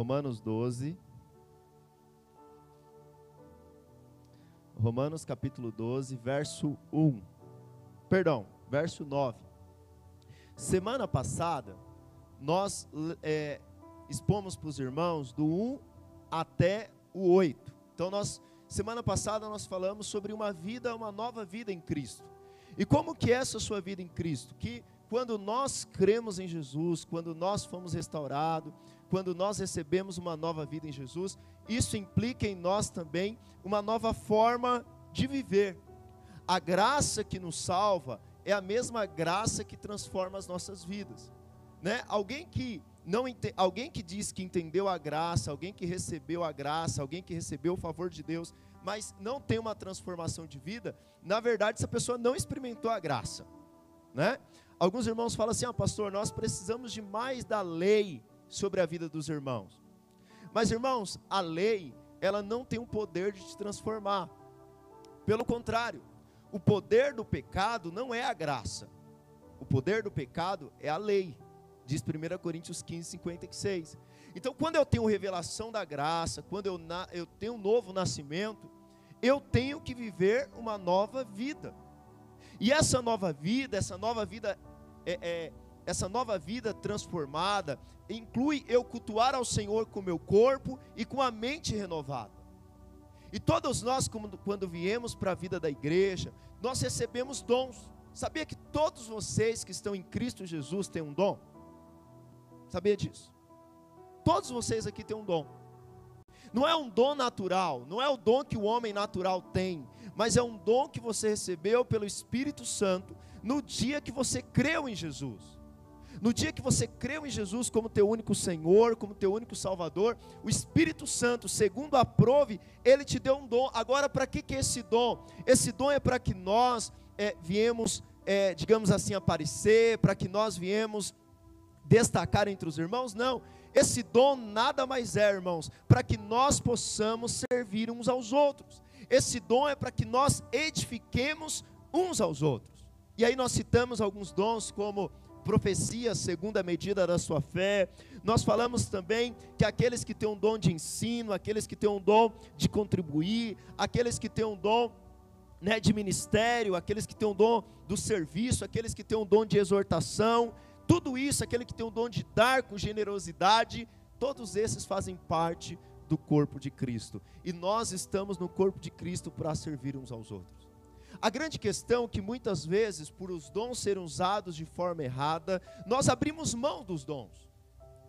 Romanos 12. Romanos capítulo 12, verso 1. Perdão, verso 9. Semana passada, nós é, expomos para os irmãos do 1 até o 8. Então, nós, semana passada, nós falamos sobre uma vida, uma nova vida em Cristo. E como que é essa sua vida em Cristo? Que quando nós cremos em Jesus, quando nós fomos restaurados, quando nós recebemos uma nova vida em Jesus, isso implica em nós também uma nova forma de viver. A graça que nos salva é a mesma graça que transforma as nossas vidas, né? Alguém que não alguém que diz que entendeu a graça, alguém que recebeu a graça, alguém que recebeu o favor de Deus, mas não tem uma transformação de vida, na verdade essa pessoa não experimentou a graça, né? Alguns irmãos falam assim: "Ah, pastor, nós precisamos de mais da lei sobre a vida dos irmãos". Mas irmãos, a lei, ela não tem o poder de te transformar. Pelo contrário, o poder do pecado não é a graça. O poder do pecado é a lei. Diz 1 Coríntios 15, 56. Então, quando eu tenho revelação da graça, quando eu, na, eu tenho um novo nascimento, eu tenho que viver uma nova vida. E essa nova vida, essa nova vida, é, é, essa nova vida transformada, inclui eu cultuar ao Senhor com o meu corpo e com a mente renovada. E todos nós, quando viemos para a vida da igreja, nós recebemos dons. Sabia que todos vocês que estão em Cristo Jesus têm um dom? Sabia disso? Todos vocês aqui têm um dom. Não é um dom natural, não é o dom que o homem natural tem, mas é um dom que você recebeu pelo Espírito Santo no dia que você creu em Jesus. No dia que você creu em Jesus como teu único Senhor, como teu único Salvador, o Espírito Santo, segundo aprove, ele te deu um dom. Agora, para que, que é esse dom? Esse dom é para que nós é, viemos, é, digamos assim, aparecer, para que nós viemos destacar entre os irmãos? Não. Esse dom nada mais é, irmãos, para que nós possamos servir uns aos outros. Esse dom é para que nós edifiquemos uns aos outros. E aí nós citamos alguns dons como profecia segundo a medida da sua fé. Nós falamos também que aqueles que têm um dom de ensino, aqueles que têm um dom de contribuir, aqueles que têm um dom né, de ministério, aqueles que têm um dom do serviço, aqueles que têm um dom de exortação, tudo isso, aquele que tem um dom de dar com generosidade, todos esses fazem parte do corpo de Cristo. E nós estamos no corpo de Cristo para servir uns aos outros. A grande questão é que muitas vezes, por os dons serem usados de forma errada, nós abrimos mão dos dons.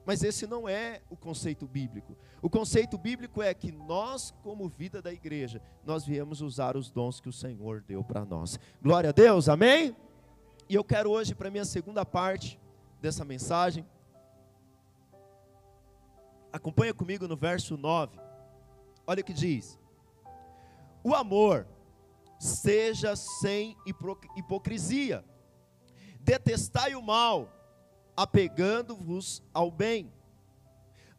Mas esse não é o conceito bíblico. O conceito bíblico é que nós, como vida da igreja, nós viemos usar os dons que o Senhor deu para nós. Glória a Deus, amém? E eu quero hoje, para a minha segunda parte dessa mensagem, acompanha comigo no verso 9. Olha o que diz: O amor seja sem hipocrisia. Detestai o mal, apegando-vos ao bem.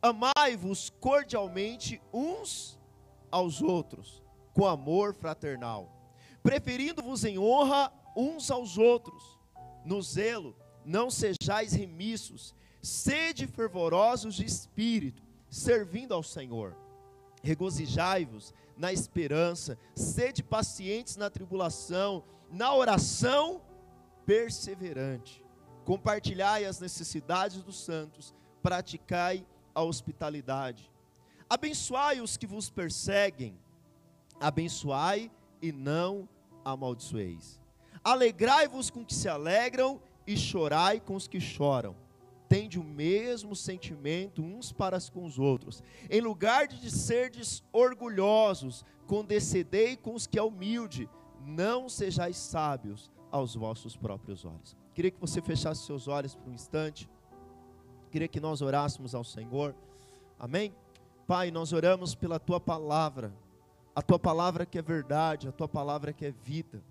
Amai-vos cordialmente uns aos outros, com amor fraternal, preferindo-vos em honra uns aos outros. No zelo, não sejais remissos, sede fervorosos de espírito, servindo ao Senhor. Regozijai-vos na esperança, sede pacientes na tribulação, na oração perseverante. Compartilhai as necessidades dos santos, praticai a hospitalidade. Abençoai os que vos perseguem, abençoai e não amaldiçoeis. Alegrai-vos com que se alegram e chorai com os que choram tende o mesmo sentimento uns para com os outros. Em lugar de serdes orgulhosos, condescendei com os que é humilde, não sejais sábios aos vossos próprios olhos. Queria que você fechasse seus olhos por um instante. Queria que nós orássemos ao Senhor. Amém? Pai, nós oramos pela tua palavra. A tua palavra que é verdade, a tua palavra que é vida.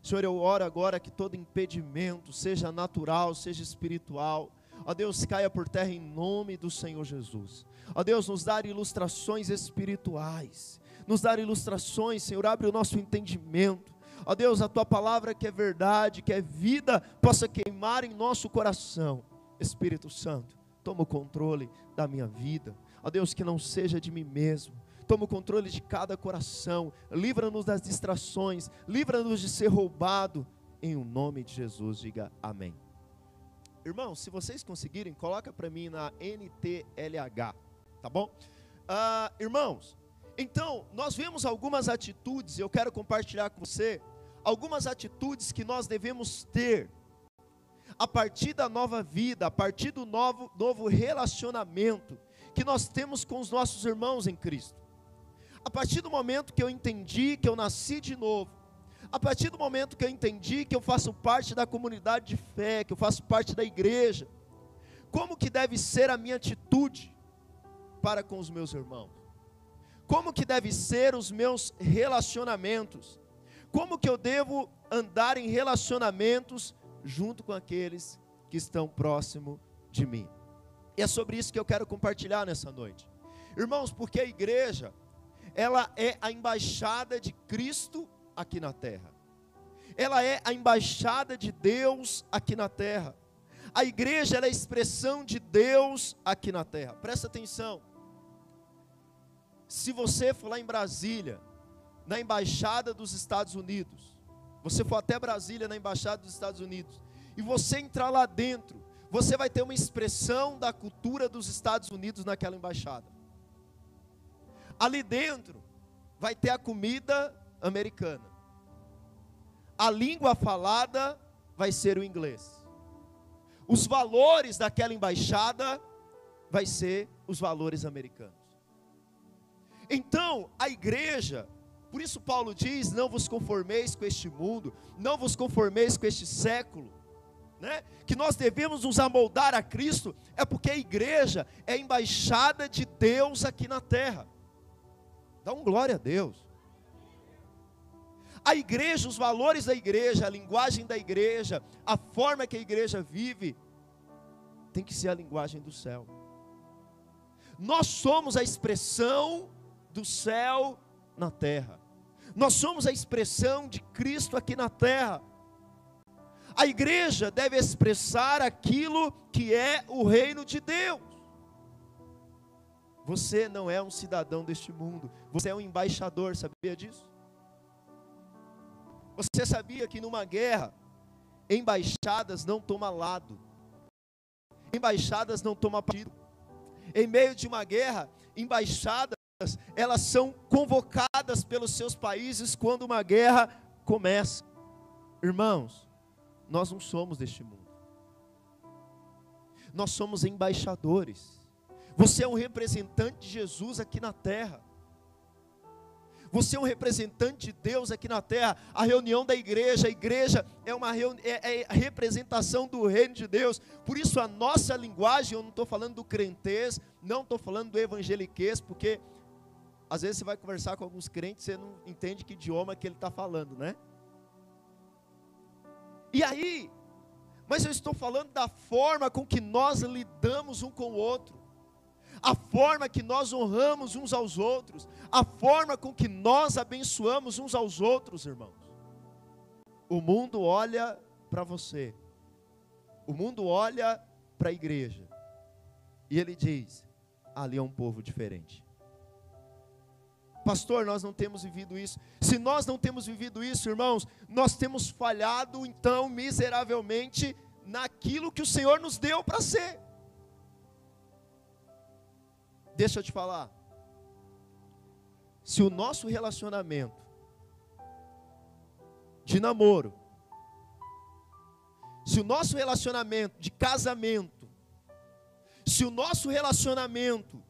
Senhor, eu oro agora que todo impedimento, seja natural, seja espiritual, Ó Deus, caia por terra em nome do Senhor Jesus. Ó Deus, nos dar ilustrações espirituais. Nos dar ilustrações, Senhor, abre o nosso entendimento. Ó Deus, a tua palavra que é verdade, que é vida, possa queimar em nosso coração. Espírito Santo, toma o controle da minha vida. Ó Deus, que não seja de mim mesmo. Toma o controle de cada coração. Livra-nos das distrações. Livra-nos de ser roubado. Em o nome de Jesus, diga amém. Irmãos, se vocês conseguirem, coloca para mim na NTLH, tá bom? Uh, irmãos, então, nós vemos algumas atitudes, eu quero compartilhar com você, algumas atitudes que nós devemos ter a partir da nova vida, a partir do novo, novo relacionamento que nós temos com os nossos irmãos em Cristo. A partir do momento que eu entendi que eu nasci de novo, a partir do momento que eu entendi que eu faço parte da comunidade de fé, que eu faço parte da igreja, como que deve ser a minha atitude para com os meus irmãos? Como que deve ser os meus relacionamentos? Como que eu devo andar em relacionamentos junto com aqueles que estão próximo de mim? E é sobre isso que eu quero compartilhar nessa noite. Irmãos, porque a igreja, ela é a embaixada de Cristo aqui na terra. Ela é a embaixada de Deus aqui na terra. A igreja é a expressão de Deus aqui na terra. Presta atenção. Se você for lá em Brasília, na embaixada dos Estados Unidos, você for até Brasília na embaixada dos Estados Unidos, e você entrar lá dentro, você vai ter uma expressão da cultura dos Estados Unidos naquela embaixada. Ali dentro vai ter a comida americana. A língua falada vai ser o inglês. Os valores daquela embaixada vai ser os valores americanos. Então, a igreja, por isso Paulo diz: não vos conformeis com este mundo, não vos conformeis com este século, né? que nós devemos nos amoldar a Cristo, é porque a igreja é a embaixada de Deus aqui na terra. Dá um glória a Deus. A igreja, os valores da igreja, a linguagem da igreja, a forma que a igreja vive, tem que ser a linguagem do céu. Nós somos a expressão do céu na terra. Nós somos a expressão de Cristo aqui na terra. A igreja deve expressar aquilo que é o reino de Deus. Você não é um cidadão deste mundo, você é um embaixador, sabia disso? Você sabia que numa guerra, embaixadas não tomam lado, embaixadas não tomam partido. Em meio de uma guerra, embaixadas elas são convocadas pelos seus países quando uma guerra começa. Irmãos, nós não somos deste mundo. Nós somos embaixadores. Você é um representante de Jesus aqui na terra. Você é um representante de Deus aqui na terra. A reunião da igreja, a igreja é uma é, é a representação do reino de Deus. Por isso a nossa linguagem, eu não estou falando do crentez, não estou falando do evangeliquez, porque às vezes você vai conversar com alguns crentes, você não entende que idioma que ele está falando, né? E aí, mas eu estou falando da forma com que nós lidamos um com o outro, a forma que nós honramos uns aos outros, a forma com que nós abençoamos uns aos outros, irmãos. O mundo olha para você, o mundo olha para a igreja, e ele diz: ali é um povo diferente. Pastor, nós não temos vivido isso. Se nós não temos vivido isso, irmãos, nós temos falhado então miseravelmente naquilo que o Senhor nos deu para ser. Deixa eu te falar. Se o nosso relacionamento de namoro, se o nosso relacionamento de casamento, se o nosso relacionamento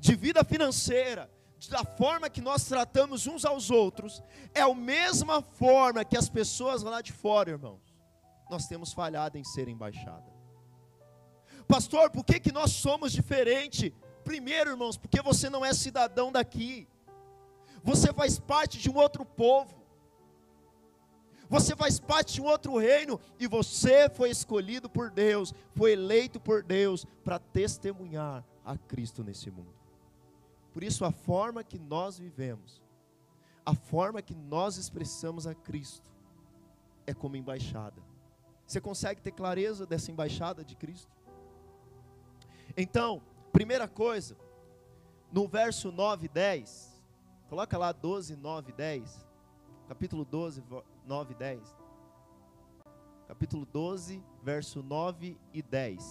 de vida financeira, da forma que nós tratamos uns aos outros, é a mesma forma que as pessoas lá de fora, irmãos, nós temos falhado em ser embaixada. Pastor, por que, que nós somos diferente? Primeiro, irmãos, porque você não é cidadão daqui, você faz parte de um outro povo, você faz parte de um outro reino e você foi escolhido por Deus, foi eleito por Deus para testemunhar a Cristo nesse mundo. Por isso, a forma que nós vivemos, a forma que nós expressamos a Cristo, é como embaixada. Você consegue ter clareza dessa embaixada de Cristo? Então, primeira coisa, no verso 9 e 10, coloca lá 12, 9 e 10, capítulo 12, 9 e 10. Capítulo 12, verso 9 e 10.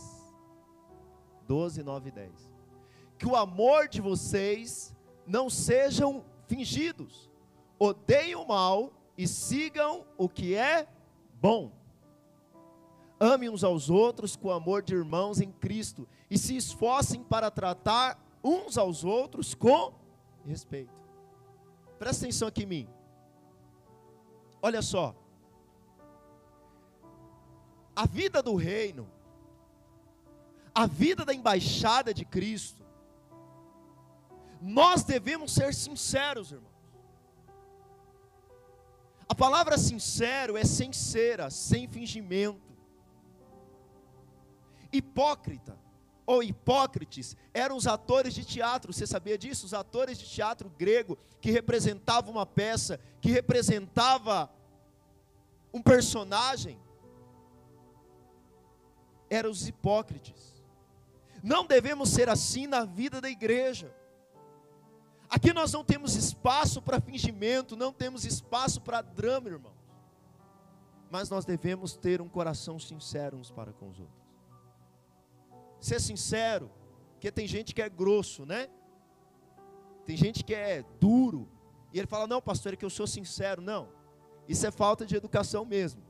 12, 9 e 10. Que o amor de vocês não sejam fingidos, odeiem o mal e sigam o que é bom. Amem uns aos outros com amor de irmãos em Cristo e se esforcem para tratar uns aos outros com respeito. Presta atenção aqui em mim. Olha só. A vida do reino, a vida da embaixada de Cristo, nós devemos ser sinceros, irmãos. A palavra sincero é sincera, sem fingimento. Hipócrita ou hipócrites eram os atores de teatro, você sabia disso? Os atores de teatro grego que representavam uma peça, que representava um personagem, eram os hipócrites. Não devemos ser assim na vida da igreja. Aqui nós não temos espaço para fingimento, não temos espaço para drama, irmãos. Mas nós devemos ter um coração sincero uns para com os outros. Ser sincero, porque tem gente que é grosso, né? Tem gente que é duro. E ele fala: Não, pastor, é que eu sou sincero. Não, isso é falta de educação mesmo.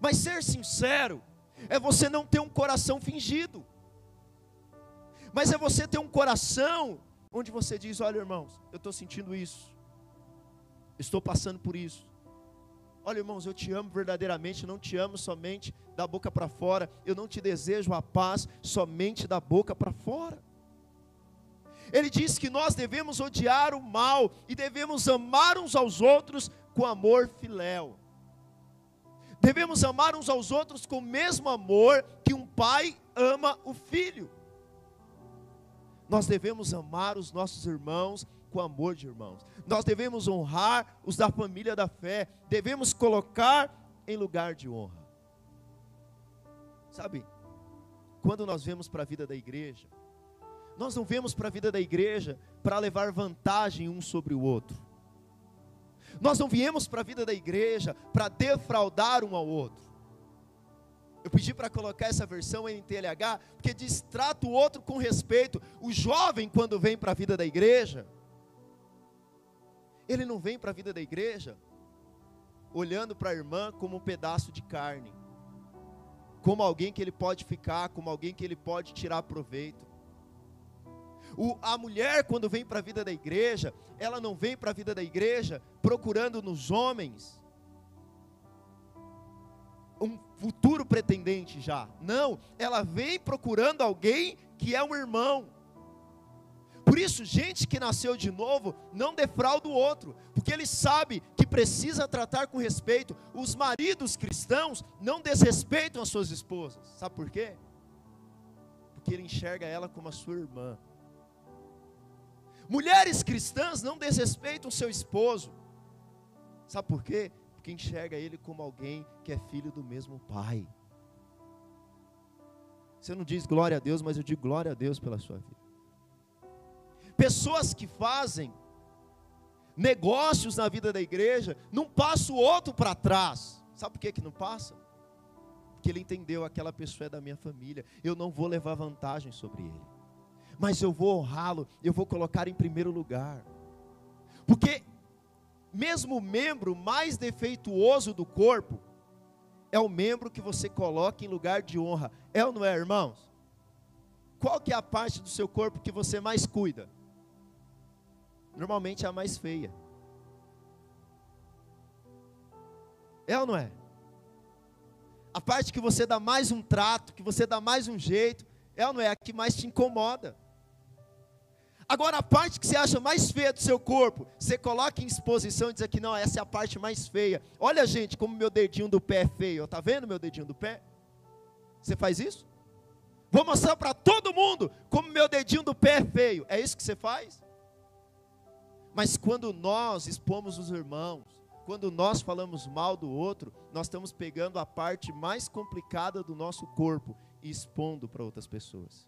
Mas ser sincero é você não ter um coração fingido. Mas é você ter um coração onde você diz: Olha, irmãos, eu estou sentindo isso, estou passando por isso. Olha, irmãos, eu te amo verdadeiramente, não te amo somente da boca para fora, eu não te desejo a paz somente da boca para fora. Ele diz que nós devemos odiar o mal e devemos amar uns aos outros com amor filéu. Devemos amar uns aos outros com o mesmo amor que um pai ama o filho. Nós devemos amar os nossos irmãos com amor de irmãos. Nós devemos honrar os da família da fé, devemos colocar em lugar de honra. Sabe, quando nós vemos para a vida da igreja, nós não vemos para a vida da igreja para levar vantagem um sobre o outro. Nós não viemos para a vida da igreja para defraudar um ao outro. Eu pedi para colocar essa versão em TLH, porque diz: trata o outro com respeito. O jovem, quando vem para a vida da igreja, ele não vem para a vida da igreja olhando para a irmã como um pedaço de carne, como alguém que ele pode ficar, como alguém que ele pode tirar proveito. O, a mulher, quando vem para a vida da igreja, ela não vem para a vida da igreja procurando nos homens um futuro pretendente já. Não, ela vem procurando alguém que é um irmão. Por isso, gente que nasceu de novo não defrauda o outro, porque ele sabe que precisa tratar com respeito. Os maridos cristãos não desrespeitam as suas esposas. Sabe por quê? Porque ele enxerga ela como a sua irmã. Mulheres cristãs não desrespeitam seu esposo. Sabe por quê? Porque enxerga ele como alguém que é filho do mesmo pai. Você não diz glória a Deus, mas eu digo glória a Deus pela sua vida. Pessoas que fazem negócios na vida da igreja, não passa o outro para trás. Sabe por que, que não passa? Porque ele entendeu aquela pessoa é da minha família. Eu não vou levar vantagem sobre ele. Mas eu vou honrá-lo, eu vou colocar em primeiro lugar. Porque mesmo o membro mais defeituoso do corpo é o membro que você coloca em lugar de honra. É ou não é, irmãos? Qual que é a parte do seu corpo que você mais cuida? Normalmente é a mais feia. É ou não é? A parte que você dá mais um trato, que você dá mais um jeito, é ou não é a que mais te incomoda? Agora, a parte que você acha mais feia do seu corpo, você coloca em exposição e diz aqui, não, essa é a parte mais feia. Olha, gente, como meu dedinho do pé é feio. Está vendo meu dedinho do pé? Você faz isso? Vou mostrar para todo mundo como meu dedinho do pé é feio. É isso que você faz? Mas quando nós expomos os irmãos, quando nós falamos mal do outro, nós estamos pegando a parte mais complicada do nosso corpo e expondo para outras pessoas.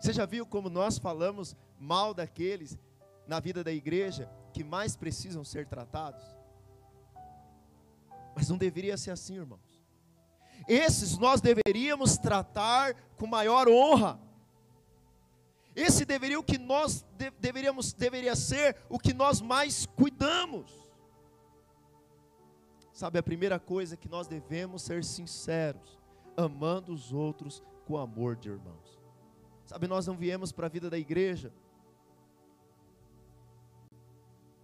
Você já viu como nós falamos mal daqueles na vida da igreja que mais precisam ser tratados? Mas não deveria ser assim, irmãos. Esses nós deveríamos tratar com maior honra. Esse deveria o que nós de, deveríamos deveria ser o que nós mais cuidamos. Sabe a primeira coisa é que nós devemos ser sinceros, amando os outros com amor de irmãos. Sabe, nós não viemos para a vida da igreja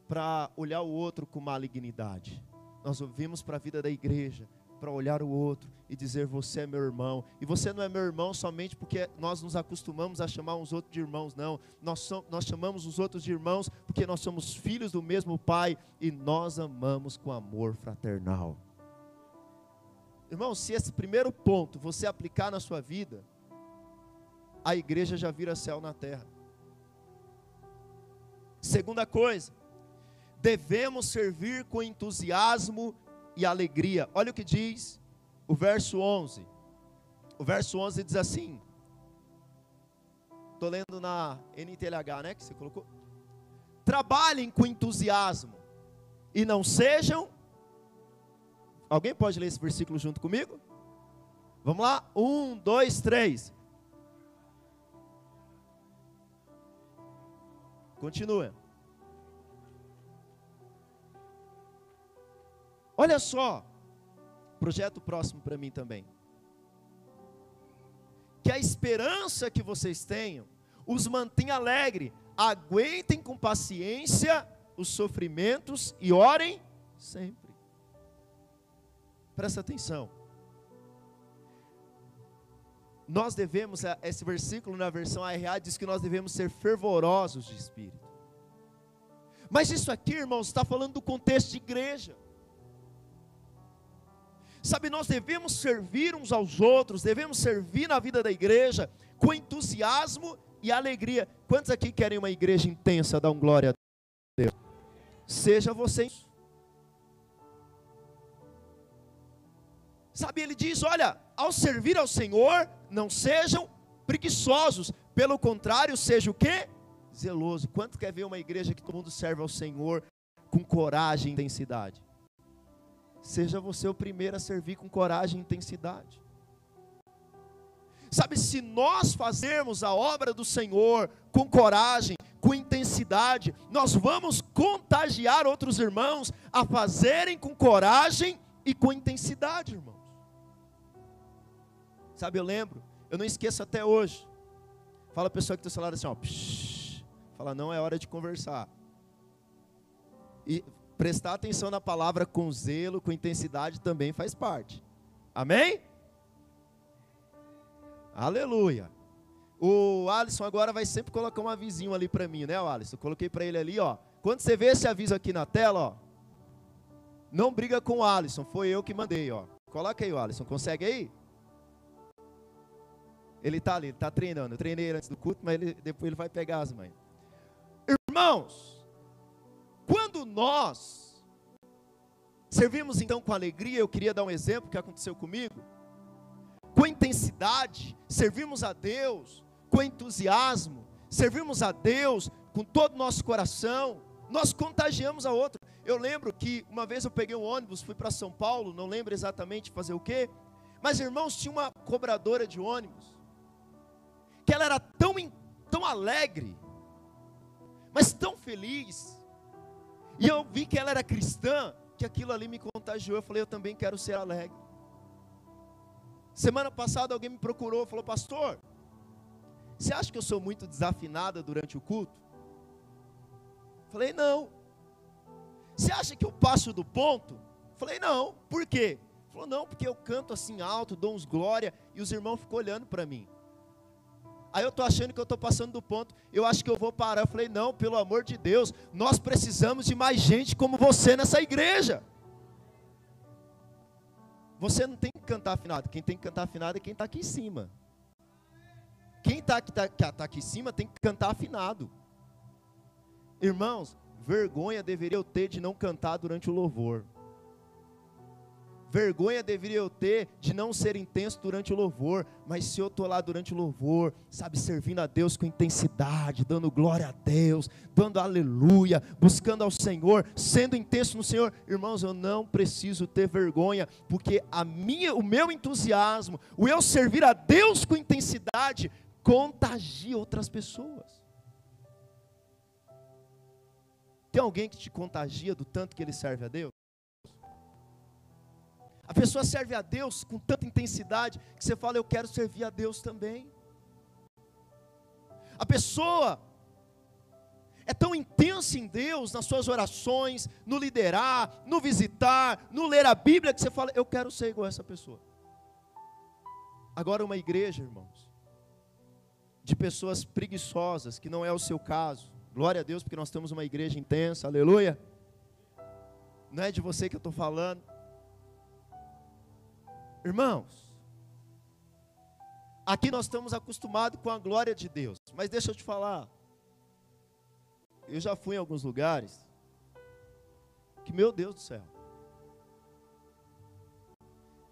para olhar o outro com malignidade. Nós vimos para a vida da igreja para olhar o outro e dizer: Você é meu irmão. E você não é meu irmão somente porque nós nos acostumamos a chamar uns outros de irmãos, não. Nós, somos, nós chamamos os outros de irmãos porque nós somos filhos do mesmo Pai e nós amamos com amor fraternal. Irmão, se esse primeiro ponto você aplicar na sua vida, a igreja já vira céu na terra. Segunda coisa, devemos servir com entusiasmo e alegria. Olha o que diz o verso 11. O verso 11 diz assim: Estou lendo na NTLH, né? Que você colocou. Trabalhem com entusiasmo e não sejam. Alguém pode ler esse versículo junto comigo? Vamos lá? Um, dois, três. Continua. Olha só, projeto próximo para mim também. Que a esperança que vocês tenham os mantenha alegre, aguentem com paciência os sofrimentos e orem sempre. Presta atenção. Nós devemos, esse versículo na versão ARA diz que nós devemos ser fervorosos de espírito. Mas isso aqui, irmãos, está falando do contexto de igreja. Sabe, nós devemos servir uns aos outros, devemos servir na vida da igreja com entusiasmo e alegria. Quantos aqui querem uma igreja intensa? Dá um glória a Deus. Seja você. Sabe, ele diz: olha, ao servir ao Senhor, não sejam preguiçosos, pelo contrário, seja o que? Zeloso. Quanto quer ver uma igreja que todo mundo serve ao Senhor com coragem e intensidade? Seja você o primeiro a servir com coragem e intensidade. Sabe, se nós fazermos a obra do Senhor com coragem, com intensidade, nós vamos contagiar outros irmãos a fazerem com coragem e com intensidade, irmãos. Sabe, eu lembro, eu não esqueço até hoje. Fala a pessoa que está ao lado assim, ó. Psh, fala, não é hora de conversar. E prestar atenção na palavra com zelo, com intensidade também faz parte. Amém? Aleluia. O Alisson agora vai sempre colocar um avisinho ali para mim, né, Alisson? Eu coloquei para ele ali, ó. Quando você vê esse aviso aqui na tela, ó, não briga com o Alisson, foi eu que mandei, ó. Coloca aí, o Alisson, consegue aí? Ele está ali, ele está treinando. Eu treinei antes do culto, mas ele, depois ele vai pegar as mães. Irmãos, nós servimos então com alegria, eu queria dar um exemplo que aconteceu comigo. Com intensidade, servimos a Deus com entusiasmo, servimos a Deus com todo o nosso coração, nós contagiamos a outro. Eu lembro que uma vez eu peguei um ônibus, fui para São Paulo, não lembro exatamente fazer o quê, mas irmãos, tinha uma cobradora de ônibus, que ela era tão, tão alegre, mas tão feliz, e eu vi que ela era cristã, que aquilo ali me contagiou. Eu falei, eu também quero ser alegre. Semana passada alguém me procurou, falou, pastor, você acha que eu sou muito desafinada durante o culto? Falei, não. Você acha que eu passo do ponto? Falei, não. Por quê? Falou, não, porque eu canto assim alto, dou uns glória, e os irmãos ficam olhando para mim. Aí eu estou achando que eu estou passando do ponto. Eu acho que eu vou parar. Eu falei, não, pelo amor de Deus, nós precisamos de mais gente como você nessa igreja. Você não tem que cantar afinado. Quem tem que cantar afinado é quem está aqui em cima. Quem está aqui, tá, tá aqui em cima tem que cantar afinado. Irmãos, vergonha deveria eu ter de não cantar durante o louvor. Vergonha deveria eu ter de não ser intenso durante o louvor, mas se eu estou lá durante o louvor, sabe, servindo a Deus com intensidade, dando glória a Deus, dando aleluia, buscando ao Senhor, sendo intenso no Senhor, irmãos, eu não preciso ter vergonha, porque a minha, o meu entusiasmo, o eu servir a Deus com intensidade, contagia outras pessoas. Tem alguém que te contagia do tanto que ele serve a Deus? A pessoa serve a Deus com tanta intensidade que você fala, eu quero servir a Deus também. A pessoa é tão intensa em Deus, nas suas orações, no liderar, no visitar, no ler a Bíblia, que você fala, eu quero ser igual essa pessoa. Agora, uma igreja, irmãos, de pessoas preguiçosas, que não é o seu caso, glória a Deus, porque nós temos uma igreja intensa, aleluia. Não é de você que eu estou falando, Irmãos, aqui nós estamos acostumados com a glória de Deus, mas deixa eu te falar. Eu já fui em alguns lugares que, meu Deus do céu.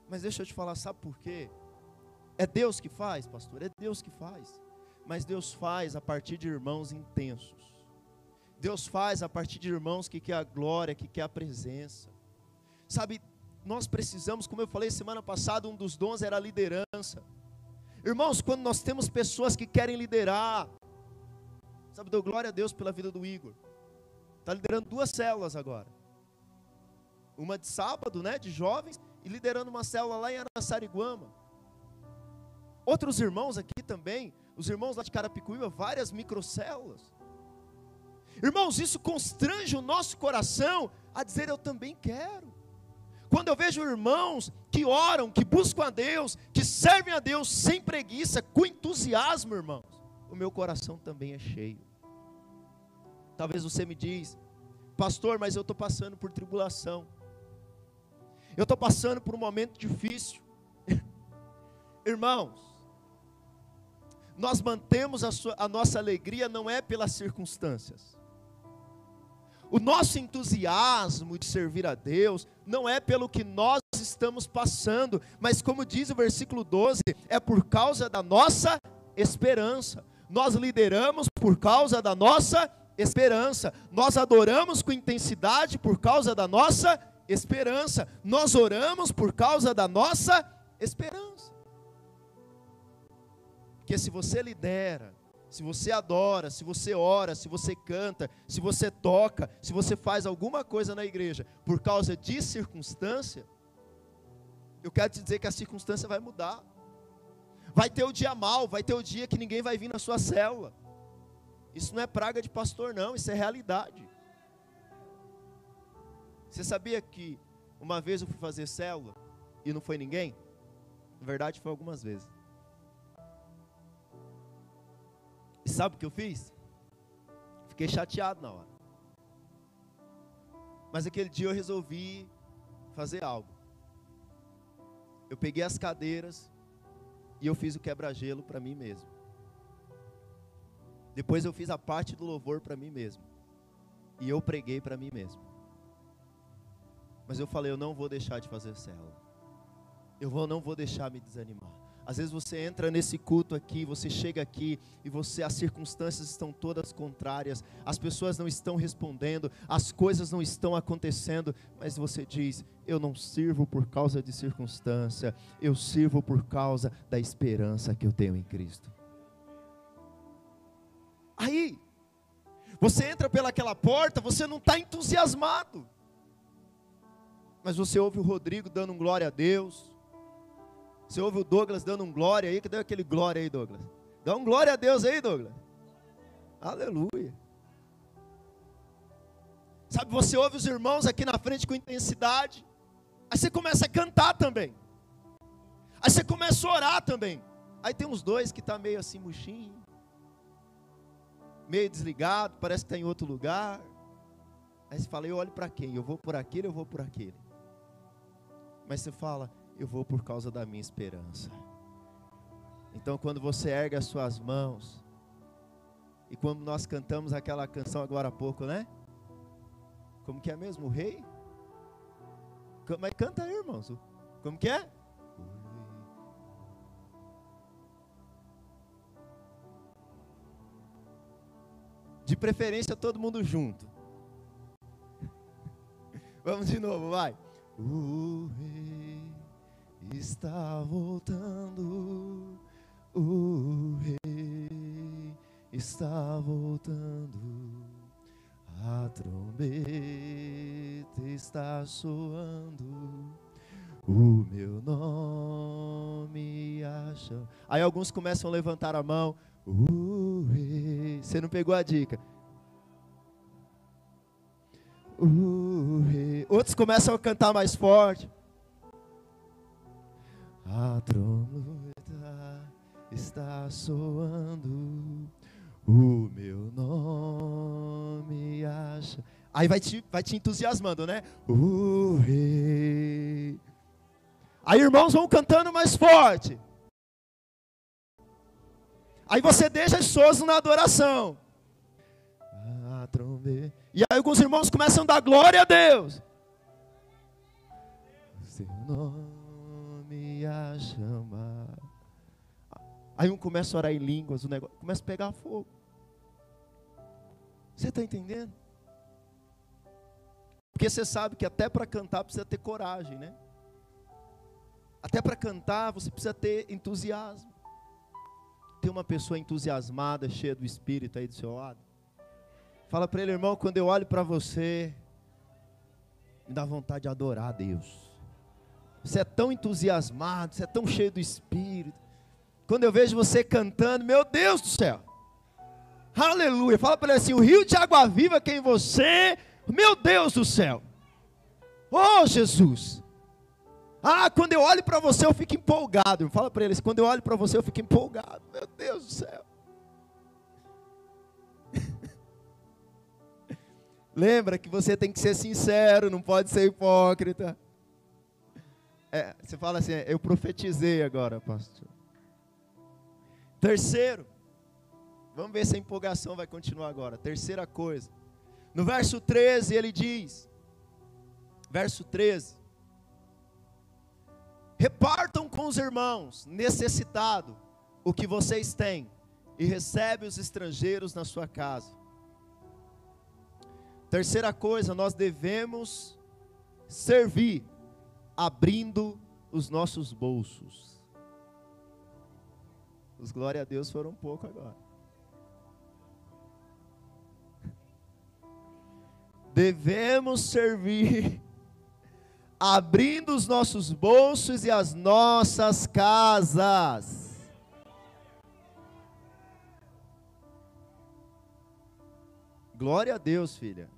Mas deixa eu te falar, sabe por quê? É Deus que faz, pastor, é Deus que faz. Mas Deus faz a partir de irmãos intensos. Deus faz a partir de irmãos que quer a glória, que quer a presença. Sabe, nós precisamos, como eu falei semana passada, um dos dons era a liderança. Irmãos, quando nós temos pessoas que querem liderar, sabe, dou glória a Deus pela vida do Igor. Está liderando duas células agora. Uma de sábado, né, de jovens, e liderando uma célula lá em Araçariguama. Outros irmãos aqui também, os irmãos lá de Carapicuíba, várias microcélulas. Irmãos, isso constrange o nosso coração a dizer eu também quero. Quando eu vejo irmãos que oram, que buscam a Deus, que servem a Deus sem preguiça, com entusiasmo, irmãos, o meu coração também é cheio. Talvez você me diz, pastor, mas eu estou passando por tribulação. Eu estou passando por um momento difícil. Irmãos, nós mantemos a, sua, a nossa alegria não é pelas circunstâncias. O nosso entusiasmo de servir a Deus não é pelo que nós estamos passando, mas como diz o versículo 12, é por causa da nossa esperança. Nós lideramos por causa da nossa esperança. Nós adoramos com intensidade por causa da nossa esperança. Nós oramos por causa da nossa esperança. Porque se você lidera, se você adora, se você ora, se você canta, se você toca, se você faz alguma coisa na igreja por causa de circunstância, eu quero te dizer que a circunstância vai mudar. Vai ter o dia mal, vai ter o dia que ninguém vai vir na sua célula. Isso não é praga de pastor, não, isso é realidade. Você sabia que uma vez eu fui fazer célula e não foi ninguém? Na verdade, foi algumas vezes. Sabe o que eu fiz? Fiquei chateado na hora. Mas aquele dia eu resolvi fazer algo. Eu peguei as cadeiras e eu fiz o quebra-gelo para mim mesmo. Depois eu fiz a parte do louvor para mim mesmo. E eu preguei para mim mesmo. Mas eu falei, eu não vou deixar de fazer célula. Eu vou, não vou deixar me desanimar. Às vezes você entra nesse culto aqui, você chega aqui e você as circunstâncias estão todas contrárias, as pessoas não estão respondendo, as coisas não estão acontecendo, mas você diz: "Eu não sirvo por causa de circunstância, eu sirvo por causa da esperança que eu tenho em Cristo". Aí, você entra pelaquela porta, você não está entusiasmado. Mas você ouve o Rodrigo dando um glória a Deus. Você ouve o Douglas dando um glória aí, cadê aquele glória aí, Douglas? Dá um glória a Deus aí, Douglas. Aleluia. Sabe, você ouve os irmãos aqui na frente com intensidade. Aí você começa a cantar também. Aí você começa a orar também. Aí tem uns dois que tá meio assim murchinho, meio desligado, parece que está em outro lugar. Aí você fala, eu olho para quem? Eu vou por aquele, eu vou por aquele. Mas você fala, eu vou por causa da minha esperança. Então, quando você ergue as suas mãos, e quando nós cantamos aquela canção agora há pouco, né? Como que é mesmo? O rei? Mas canta aí, irmãos. Como que é? De preferência todo mundo junto. Vamos de novo, vai. O rei está voltando. O rei está voltando. A trombeta está soando. O meu nome acha. Aí alguns começam a levantar a mão. O rei. Você não pegou a dica? O rei. Outros começam a cantar mais forte. A trombeta está soando. O meu nome acha. Aí vai te, vai te entusiasmando, né? O rei. Aí irmãos vão cantando mais forte. Aí você deixa as na adoração. A. E aí alguns irmãos começam a dar glória a Deus. Seu nome a chamar. Aí um começa a orar em línguas, o negócio começa a pegar fogo. Você está entendendo? Porque você sabe que até para cantar precisa ter coragem, né? Até para cantar você precisa ter entusiasmo. Tem uma pessoa entusiasmada, cheia do Espírito aí do seu lado. Fala para ele, irmão, quando eu olho para você, me dá vontade de adorar a Deus. Você é tão entusiasmado, você é tão cheio do Espírito. Quando eu vejo você cantando, meu Deus do céu. Aleluia. Fala para ele assim: o rio de água viva que é em você, meu Deus do céu. Oh, Jesus. Ah, quando eu olho para você eu fico empolgado. Fala para eles, quando eu olho para você eu fico empolgado. Meu Deus do céu. Lembra que você tem que ser sincero, não pode ser hipócrita. É, você fala assim, eu profetizei agora, pastor. Terceiro, vamos ver se a empolgação vai continuar agora. Terceira coisa. No verso 13 ele diz, verso 13: Repartam com os irmãos necessitado o que vocês têm e recebe os estrangeiros na sua casa. Terceira coisa, nós devemos servir abrindo os nossos bolsos. Os glória a Deus foram pouco agora. Devemos servir abrindo os nossos bolsos e as nossas casas. Glória a Deus, filha.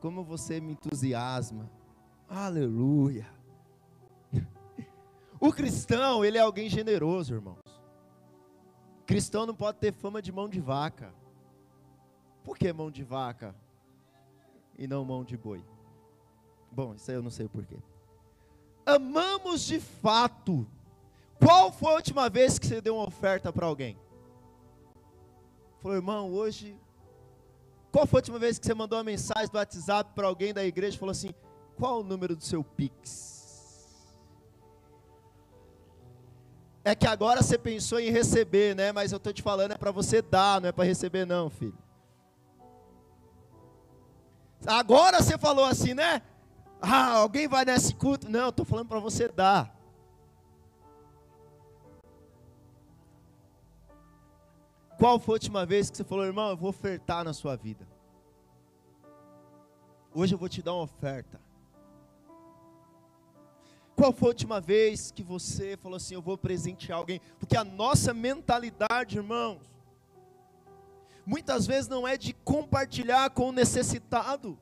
Como você me entusiasma. Aleluia. O cristão, ele é alguém generoso, irmãos. Cristão não pode ter fama de mão de vaca. Por que mão de vaca e não mão de boi? Bom, isso aí eu não sei o porquê. Amamos de fato. Qual foi a última vez que você deu uma oferta para alguém? Falou, irmão, hoje. Qual foi a última vez que você mandou uma mensagem do WhatsApp para alguém da igreja e falou assim: qual o número do seu Pix? É que agora você pensou em receber, né? Mas eu estou te falando, é para você dar, não é para receber, não, filho. Agora você falou assim, né? Ah, alguém vai nesse culto? Não, estou falando para você dar. Qual foi a última vez que você falou, irmão, eu vou ofertar na sua vida? Hoje eu vou te dar uma oferta. Qual foi a última vez que você falou assim, eu vou presentear alguém? Porque a nossa mentalidade, irmãos, muitas vezes não é de compartilhar com o necessitado.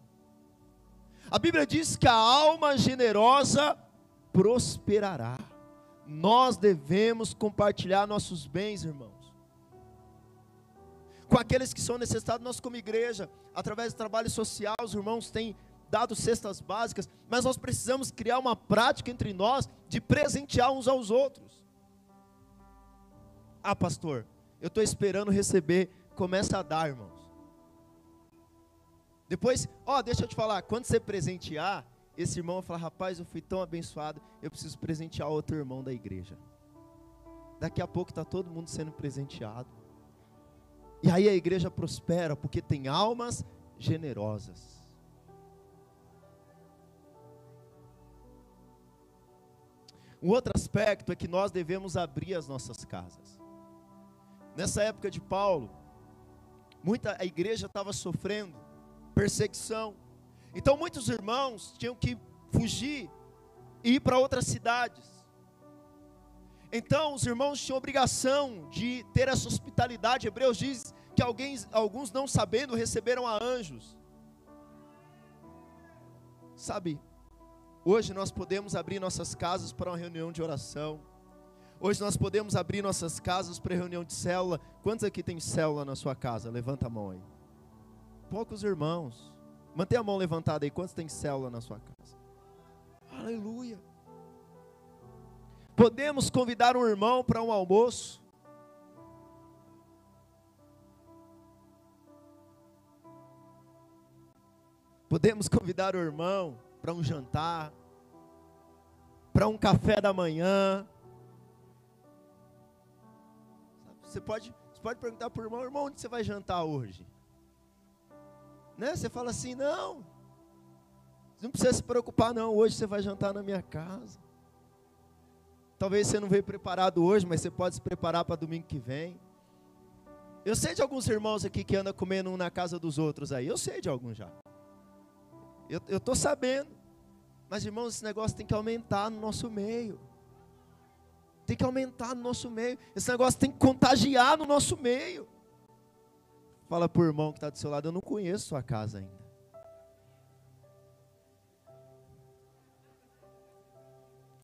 A Bíblia diz que a alma generosa prosperará. Nós devemos compartilhar nossos bens, irmãos. Com aqueles que são necessitados, nós como igreja, através do trabalho social, os irmãos têm dado cestas básicas, mas nós precisamos criar uma prática entre nós de presentear uns aos outros. Ah, pastor, eu estou esperando receber, começa a dar, irmãos. Depois, ó, deixa eu te falar, quando você presentear, esse irmão vai falar: rapaz, eu fui tão abençoado, eu preciso presentear outro irmão da igreja. Daqui a pouco está todo mundo sendo presenteado. E aí a igreja prospera, porque tem almas generosas. Um outro aspecto é que nós devemos abrir as nossas casas. Nessa época de Paulo, muita a igreja estava sofrendo perseguição. Então muitos irmãos tinham que fugir e ir para outras cidades. Então os irmãos tinham obrigação de ter essa hospitalidade. Hebreus diz que alguém, alguns não sabendo receberam a anjos. Sabe, hoje nós podemos abrir nossas casas para uma reunião de oração. Hoje nós podemos abrir nossas casas para reunião de célula. Quantos aqui tem célula na sua casa? Levanta a mão aí. Poucos irmãos. Mantenha a mão levantada aí. Quantos tem célula na sua casa? Aleluia. Podemos convidar um irmão para um almoço. Podemos convidar o irmão para um jantar, para um café da manhã. Você pode, você pode perguntar para o irmão, irmão, onde você vai jantar hoje? Né? Você fala assim, não, não precisa se preocupar não, hoje você vai jantar na minha casa. Talvez você não veio preparado hoje, mas você pode se preparar para domingo que vem. Eu sei de alguns irmãos aqui que andam comendo um na casa dos outros aí. Eu sei de alguns já. Eu estou sabendo. Mas, irmãos, esse negócio tem que aumentar no nosso meio. Tem que aumentar no nosso meio. Esse negócio tem que contagiar no nosso meio. Fala para o irmão que está do seu lado, eu não conheço sua casa ainda.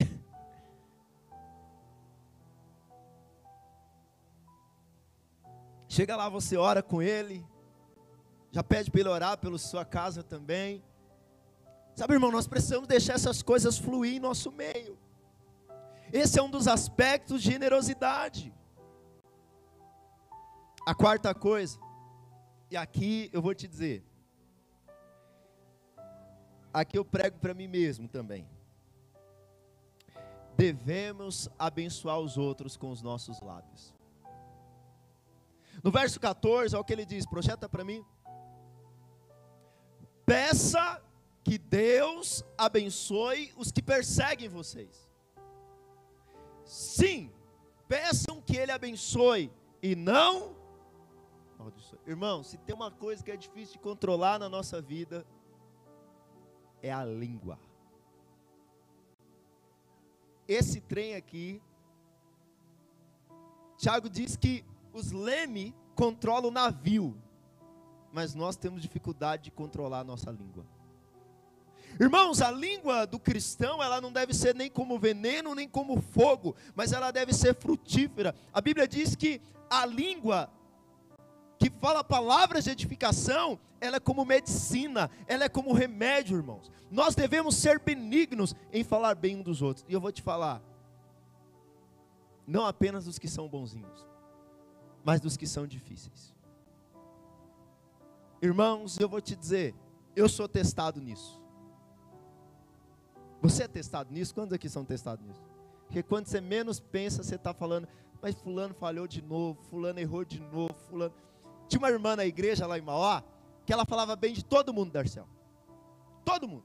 Chega lá, você ora com ele. Já pede para ele orar pela sua casa também. Sabe, irmão, nós precisamos deixar essas coisas fluir em nosso meio. Esse é um dos aspectos de generosidade. A quarta coisa, e aqui eu vou te dizer, aqui eu prego para mim mesmo também. Devemos abençoar os outros com os nossos lábios. No verso 14, olha o que ele diz, projeta para mim. Peça que Deus abençoe os que perseguem vocês. Sim, peçam que Ele abençoe e não amaldiçoe. Irmão, se tem uma coisa que é difícil de controlar na nossa vida, é a língua. Esse trem aqui, Tiago diz que os leme controlam o navio, mas nós temos dificuldade de controlar a nossa língua. Irmãos, a língua do cristão, ela não deve ser nem como veneno, nem como fogo, mas ela deve ser frutífera. A Bíblia diz que a língua que fala palavras de edificação, ela é como medicina, ela é como remédio, irmãos. Nós devemos ser benignos em falar bem um dos outros. E eu vou te falar, não apenas dos que são bonzinhos, mas dos que são difíceis. Irmãos, eu vou te dizer, eu sou testado nisso. Você é testado nisso? Quantos aqui são testados nisso? Porque quando você menos pensa, você está falando, mas fulano falhou de novo, fulano errou de novo, fulano. Tinha uma irmã na igreja lá em Mauá, que ela falava bem de todo mundo, Darcel. Todo mundo.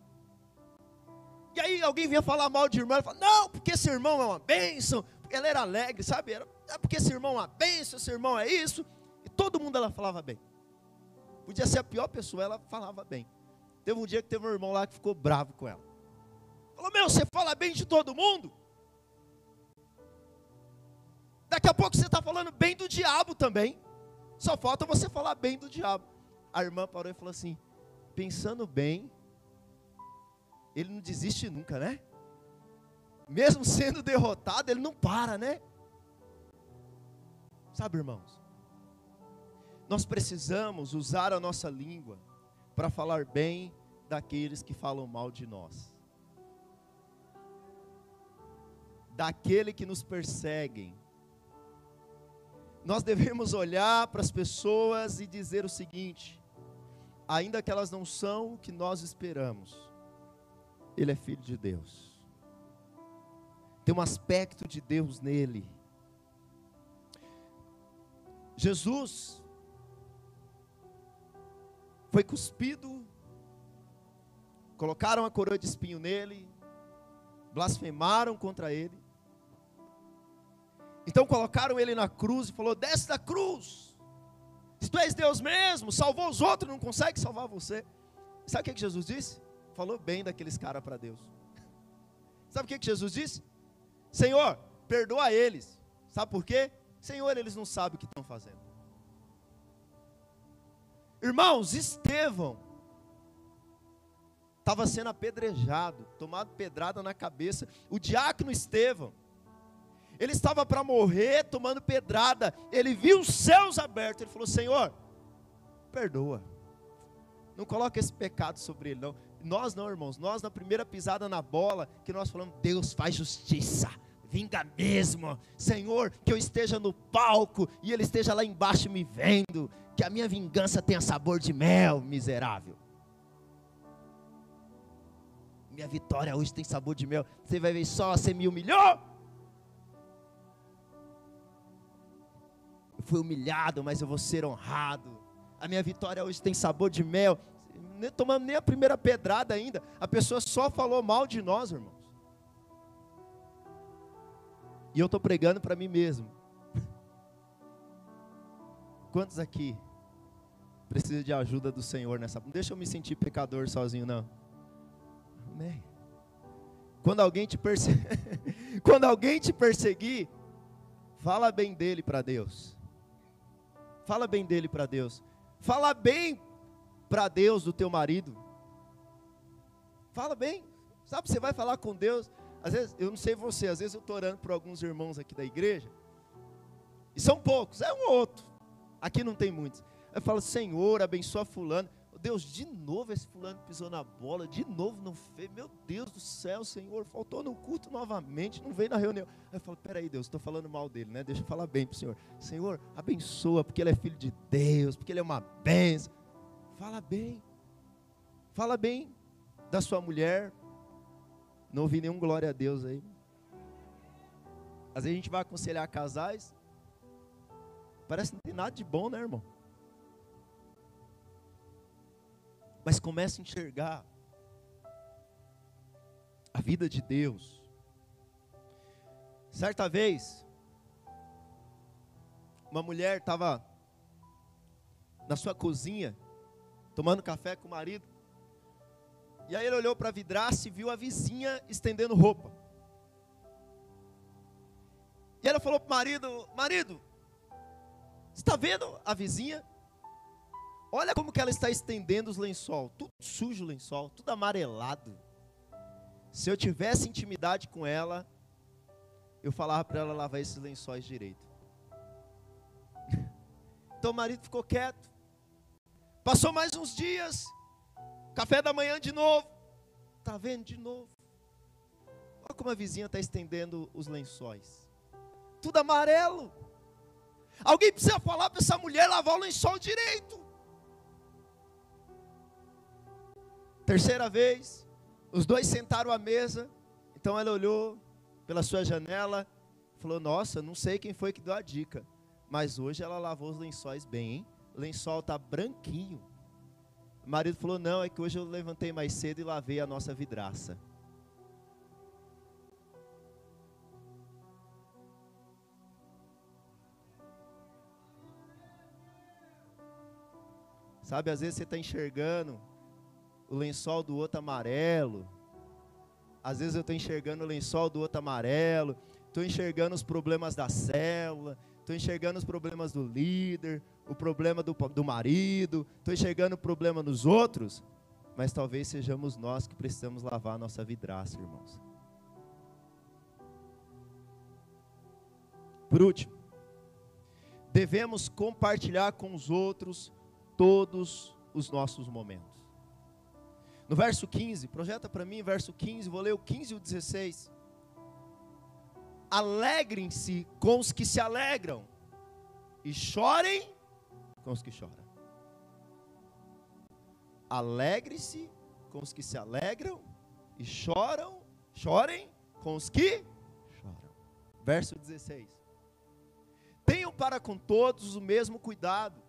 E aí alguém vinha falar mal de irmã, ela falava, não, porque esse irmão é uma bênção, ela era alegre, sabe? Era, é porque esse irmão é uma bênção, esse irmão é isso. E todo mundo ela falava bem. Podia ser a pior pessoa, ela falava bem. Teve um dia que teve um irmão lá que ficou bravo com ela. Falou, meu, você fala bem de todo mundo? Daqui a pouco você está falando bem do diabo também. Só falta você falar bem do diabo. A irmã parou e falou assim: pensando bem, ele não desiste nunca, né? Mesmo sendo derrotado, ele não para, né? Sabe, irmãos? Nós precisamos usar a nossa língua para falar bem daqueles que falam mal de nós. Daquele que nos perseguem. Nós devemos olhar para as pessoas e dizer o seguinte: ainda que elas não são o que nós esperamos, ele é filho de Deus. Tem um aspecto de Deus nele. Jesus foi cuspido, colocaram a coroa de espinho nele, blasfemaram contra ele. Então colocaram ele na cruz e falou: "Desce da cruz. Se tu és Deus mesmo, salvou os outros, não consegue salvar você". Sabe o que, Jesus disse? Falou bem daqueles caras para Deus. Sabe o que Jesus disse? Senhor, perdoa eles. Sabe por quê? Senhor, eles não sabem o que estão fazendo. Irmãos, Estevão estava sendo apedrejado, tomado pedrada na cabeça. O diácono Estevão, ele estava para morrer tomando pedrada. Ele viu os céus abertos. Ele falou: Senhor, perdoa. Não coloca esse pecado sobre ele, não. Nós não, irmãos. Nós, na primeira pisada na bola, que nós falamos: Deus faz justiça vinga mesmo, Senhor, que eu esteja no palco e Ele esteja lá embaixo me vendo, que a minha vingança tenha sabor de mel, miserável. Minha vitória hoje tem sabor de mel. Você vai ver só, você me humilhou. Eu fui humilhado, mas eu vou ser honrado. A minha vitória hoje tem sabor de mel. Nem tomando nem a primeira pedrada ainda. A pessoa só falou mal de nós, irmãos. E eu estou pregando para mim mesmo. Quantos aqui precisam de ajuda do Senhor nessa? Não deixa eu me sentir pecador sozinho, não. Amém. Quando alguém te perseguir, quando alguém te perseguir, fala bem dele para Deus. Fala bem dele para Deus. Fala bem para Deus do teu marido. Fala bem. Sabe, você vai falar com Deus. Às vezes, eu não sei você, às vezes eu estou orando por alguns irmãos aqui da igreja, e são poucos, é um ou outro, aqui não tem muitos. Eu falo, Senhor, abençoa fulano. Deus, de novo esse fulano pisou na bola, de novo não fez, meu Deus do céu, Senhor, faltou no culto novamente, não veio na reunião. Aí eu falo, peraí, Deus, estou falando mal dele, né? Deixa eu falar bem para o Senhor. Senhor, abençoa, porque ele é filho de Deus, porque ele é uma benção. Fala bem, fala bem da sua mulher, não ouvi nenhum glória a Deus aí. Às vezes a gente vai aconselhar casais. Parece que não tem nada de bom, né, irmão? Mas começa a enxergar a vida de Deus. Certa vez, uma mulher estava na sua cozinha, tomando café com o marido. E aí ele olhou para a vidraça e viu a vizinha estendendo roupa. E ela falou para o marido: Marido, está vendo a vizinha? Olha como que ela está estendendo os lençol. Tudo sujo o lençol, tudo amarelado. Se eu tivesse intimidade com ela, eu falava para ela lavar esses lençóis direito. Então o marido ficou quieto. Passou mais uns dias. Café da manhã de novo. Tá vendo de novo? Olha como a vizinha está estendendo os lençóis. Tudo amarelo. Alguém precisa falar para essa mulher lavar o lençol direito. Terceira vez, os dois sentaram à mesa. Então ela olhou pela sua janela, falou: Nossa, não sei quem foi que deu a dica, mas hoje ela lavou os lençóis bem, hein? O lençol está branquinho. O marido falou: Não, é que hoje eu levantei mais cedo e lavei a nossa vidraça. Sabe, às vezes você está enxergando o lençol do outro amarelo. Às vezes eu estou enxergando o lençol do outro amarelo. Estou enxergando os problemas da célula. Estou enxergando os problemas do líder o problema do, do marido, estou enxergando o problema nos outros, mas talvez sejamos nós que precisamos lavar a nossa vidraça, irmãos. Por último, devemos compartilhar com os outros todos os nossos momentos. No verso 15, projeta para mim, verso 15, vou ler o 15 e o 16. Alegrem-se com os que se alegram, e chorem com os que choram. Alegre-se com os que se alegram e choram, chorem com os que choram. Verso 16. Tenham para com todos o mesmo cuidado.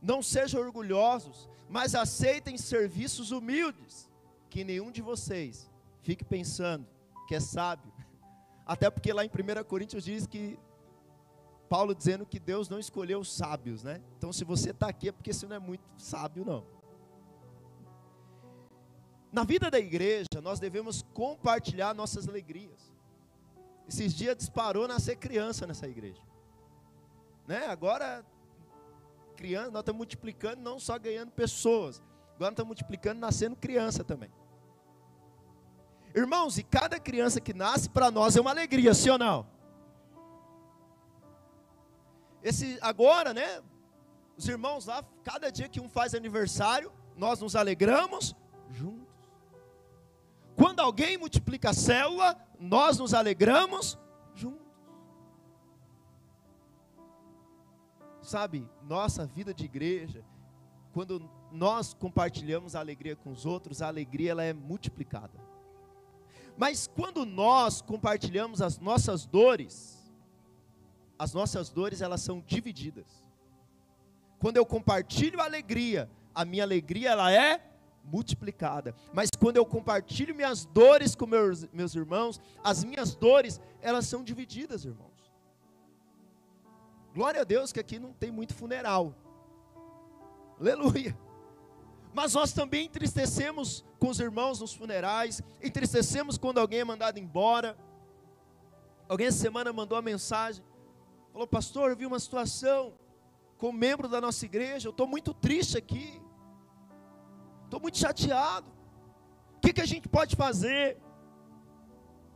Não sejam orgulhosos, mas aceitem serviços humildes. Que nenhum de vocês fique pensando que é sábio. Até porque lá em 1 Coríntios diz que Paulo dizendo que Deus não escolheu os sábios, né? Então se você está aqui é porque você não é muito sábio, não. Na vida da igreja, nós devemos compartilhar nossas alegrias. Esses dias disparou nascer criança nessa igreja. Né? Agora, criança, nós estamos multiplicando, não só ganhando pessoas, agora estamos multiplicando, nascendo criança também. Irmãos, e cada criança que nasce para nós é uma alegria, sim ou não? Esse agora, né? Os irmãos lá, cada dia que um faz aniversário, nós nos alegramos juntos. Quando alguém multiplica a célula, nós nos alegramos juntos. Sabe, nossa vida de igreja, quando nós compartilhamos a alegria com os outros, a alegria ela é multiplicada. Mas quando nós compartilhamos as nossas dores, as nossas dores elas são divididas. Quando eu compartilho a alegria, a minha alegria ela é multiplicada. Mas quando eu compartilho minhas dores com meus, meus irmãos, as minhas dores, elas são divididas, irmãos. Glória a Deus que aqui não tem muito funeral. Aleluia. Mas nós também entristecemos com os irmãos nos funerais, entristecemos quando alguém é mandado embora. Alguém essa semana mandou uma mensagem, falou: Pastor, eu vi uma situação com um membro da nossa igreja, eu estou muito triste aqui estou muito chateado. O que, que a gente pode fazer?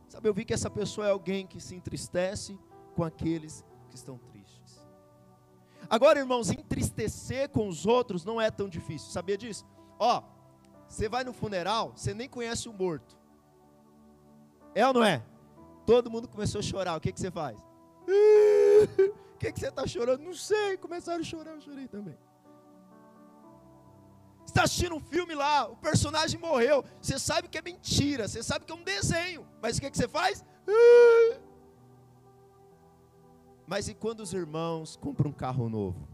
Sabe, eu vi que essa pessoa é alguém que se entristece com aqueles que estão tristes. Agora, irmãos, entristecer com os outros não é tão difícil, sabia disso? Ó, você vai no funeral, você nem conhece o morto. É ou não é? Todo mundo começou a chorar, o que, que você faz? O que, que você está chorando? Não sei, começaram a chorar, eu chorei também está assistindo um filme lá, o personagem morreu. Você sabe que é mentira, você sabe que é um desenho. Mas o que, que você faz? Mas e quando os irmãos compram um carro novo?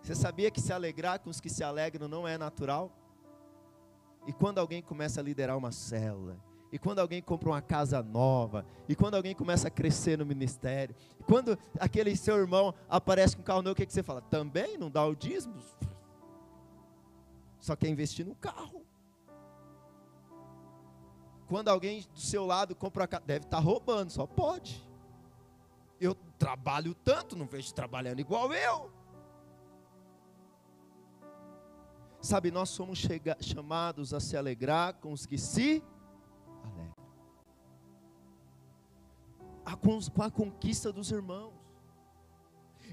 Você sabia que se alegrar com os que se alegram não é natural? E quando alguém começa a liderar uma célula, e quando alguém compra uma casa nova, e quando alguém começa a crescer no ministério, e quando aquele seu irmão aparece com um carro novo, o que, que você fala? Também não dá o dízimo? Só quer investir no carro. Quando alguém do seu lado compra uma deve estar tá roubando, só pode. Eu trabalho tanto, não vejo trabalhando igual eu. Sabe, nós somos chamados a se alegrar com os que se com a conquista dos irmãos.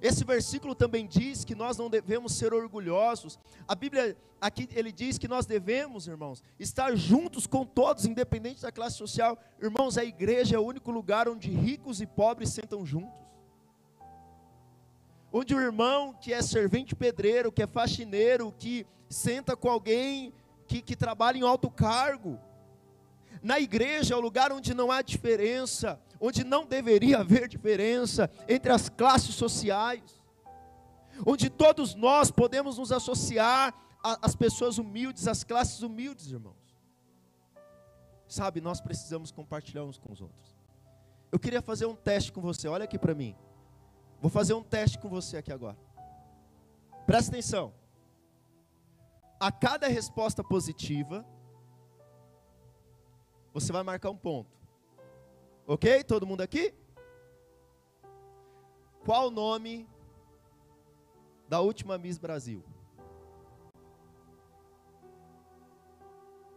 Esse versículo também diz que nós não devemos ser orgulhosos. A Bíblia aqui ele diz que nós devemos, irmãos, estar juntos com todos, independente da classe social. Irmãos, a igreja é o único lugar onde ricos e pobres sentam juntos. Onde o irmão que é servente pedreiro, que é faxineiro, que senta com alguém que, que trabalha em alto cargo. Na igreja é o lugar onde não há diferença, onde não deveria haver diferença entre as classes sociais, onde todos nós podemos nos associar às pessoas humildes, às classes humildes, irmãos. Sabe, nós precisamos compartilhar uns com os outros. Eu queria fazer um teste com você, olha aqui para mim. Vou fazer um teste com você aqui agora. Presta atenção. A cada resposta positiva, você vai marcar um ponto. Ok? Todo mundo aqui? Qual o nome da última Miss Brasil?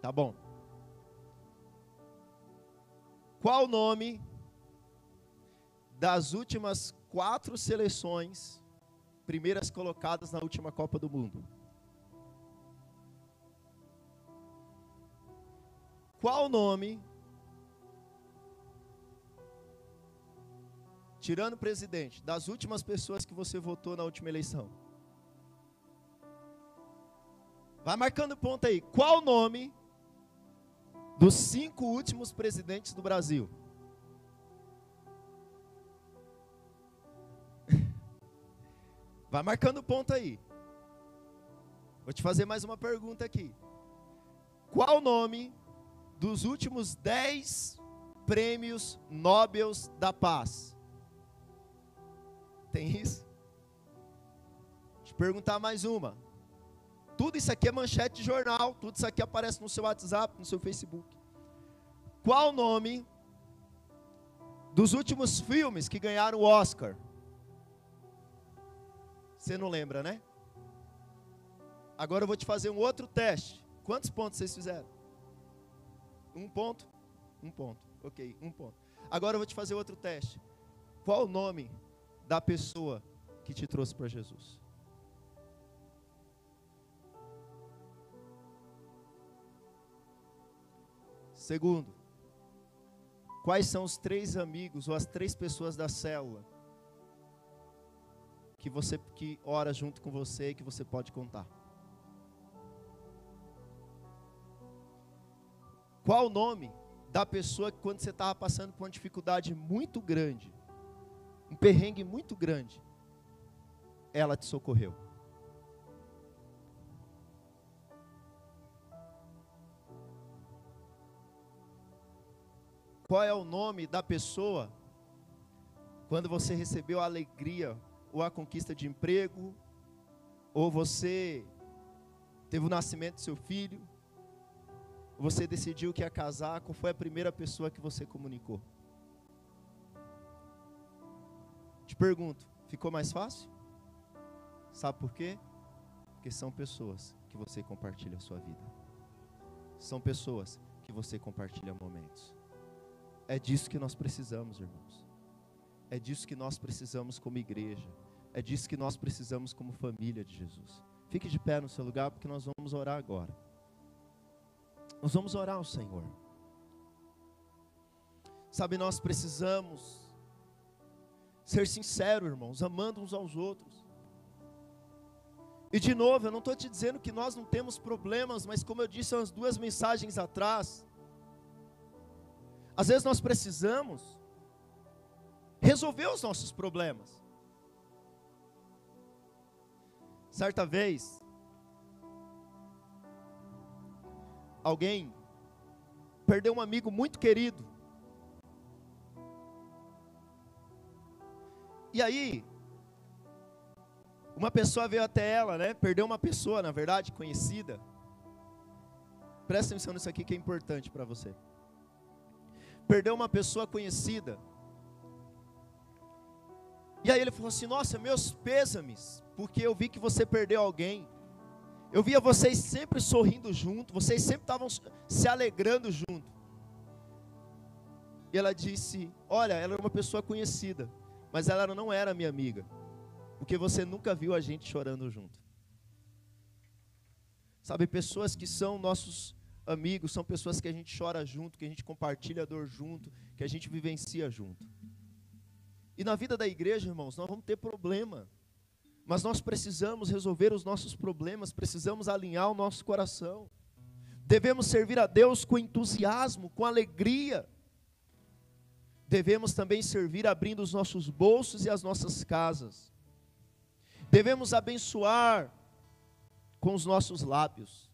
Tá bom. Qual o nome das últimas quatro seleções primeiras colocadas na última Copa do Mundo? Qual o nome tirando o presidente, das últimas pessoas que você votou na última eleição? Vai marcando ponto aí. Qual o nome dos cinco últimos presidentes do Brasil. Vai marcando ponto aí. Vou te fazer mais uma pergunta aqui. Qual o nome dos últimos dez prêmios Nobel da Paz? Tem isso? Deixa eu perguntar mais uma. Tudo isso aqui é manchete de jornal, tudo isso aqui aparece no seu WhatsApp, no seu Facebook. Qual o nome dos últimos filmes que ganharam o Oscar? Você não lembra, né? Agora eu vou te fazer um outro teste. Quantos pontos vocês fizeram? Um ponto? Um ponto. Ok, um ponto. Agora eu vou te fazer outro teste. Qual o nome da pessoa que te trouxe para Jesus? Segundo, quais são os três amigos ou as três pessoas da célula que você que ora junto com você e que você pode contar? Qual o nome da pessoa que quando você estava passando por uma dificuldade muito grande, um perrengue muito grande, ela te socorreu? Qual é o nome da pessoa quando você recebeu a alegria ou a conquista de emprego, ou você teve o nascimento do seu filho, você decidiu que ia casar, qual foi a primeira pessoa que você comunicou? Pergunto, ficou mais fácil? Sabe por quê? Porque são pessoas que você compartilha a sua vida. São pessoas que você compartilha momentos. É disso que nós precisamos, irmãos. É disso que nós precisamos como igreja. É disso que nós precisamos como família de Jesus. Fique de pé no seu lugar, porque nós vamos orar agora. Nós vamos orar ao Senhor. Sabe, nós precisamos ser sinceros, irmãos, amando uns aos outros. E de novo, eu não estou te dizendo que nós não temos problemas, mas como eu disse umas duas mensagens atrás, às vezes nós precisamos resolver os nossos problemas. Certa vez, alguém perdeu um amigo muito querido. E aí, uma pessoa veio até ela, né? Perdeu uma pessoa, na verdade, conhecida. Presta atenção nisso aqui que é importante para você perdeu uma pessoa conhecida. E aí ele falou assim: Nossa, meus pêsames, porque eu vi que você perdeu alguém. Eu via vocês sempre sorrindo junto, vocês sempre estavam se alegrando junto. E ela disse: Olha, ela era uma pessoa conhecida, mas ela não era minha amiga, porque você nunca viu a gente chorando junto. Sabe, pessoas que são nossos amigos, são pessoas que a gente chora junto, que a gente compartilha a dor junto, que a gente vivencia junto. E na vida da igreja, irmãos, nós vamos ter problema. Mas nós precisamos resolver os nossos problemas, precisamos alinhar o nosso coração. Devemos servir a Deus com entusiasmo, com alegria. Devemos também servir abrindo os nossos bolsos e as nossas casas. Devemos abençoar com os nossos lábios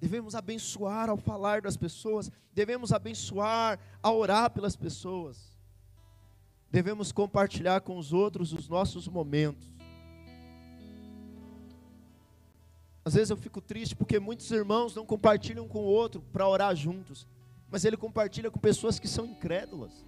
devemos abençoar ao falar das pessoas, devemos abençoar ao orar pelas pessoas, devemos compartilhar com os outros os nossos momentos. Às vezes eu fico triste porque muitos irmãos não compartilham com o outro para orar juntos, mas ele compartilha com pessoas que são incrédulas.